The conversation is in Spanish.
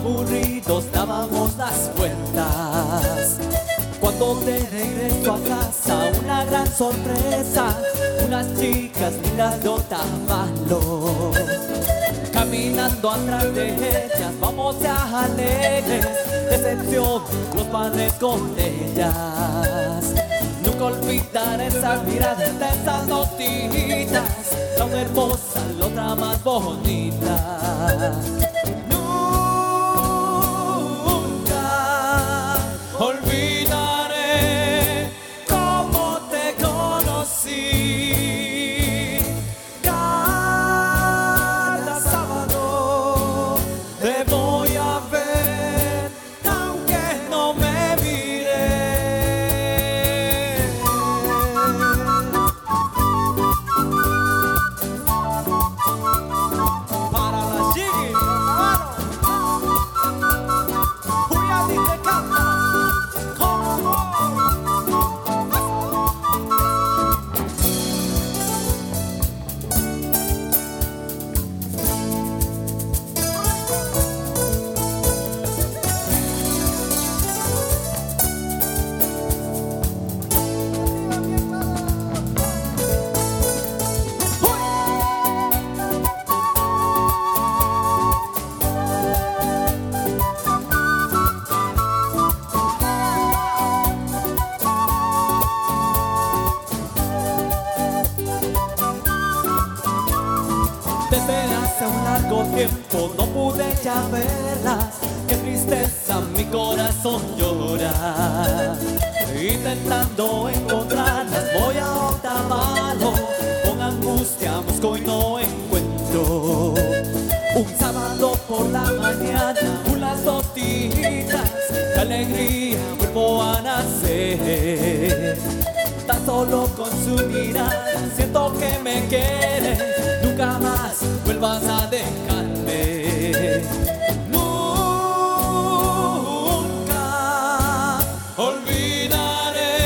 aburridos dábamos las vueltas. Cuando de regreso a casa, una gran sorpresa, unas chicas lindas de Otavalo. Caminando atrás de ellas, vamos a alegres, decepción, los padres con ellas. Nunca olvidar esa mirada de esas notitas, la una hermosa, la otra más bonita. Nunca tiempo no pude ya verlas. Qué tristeza mi corazón llora. Intentando encontrarlas voy a Otavalo. Con angustia busco y no encuentro. Un sábado por la mañana, unas gotitas de alegría vuelvo a nacer. Tan solo con su mirada siento que me quiere. Nunca más vuelvas a. Navidades.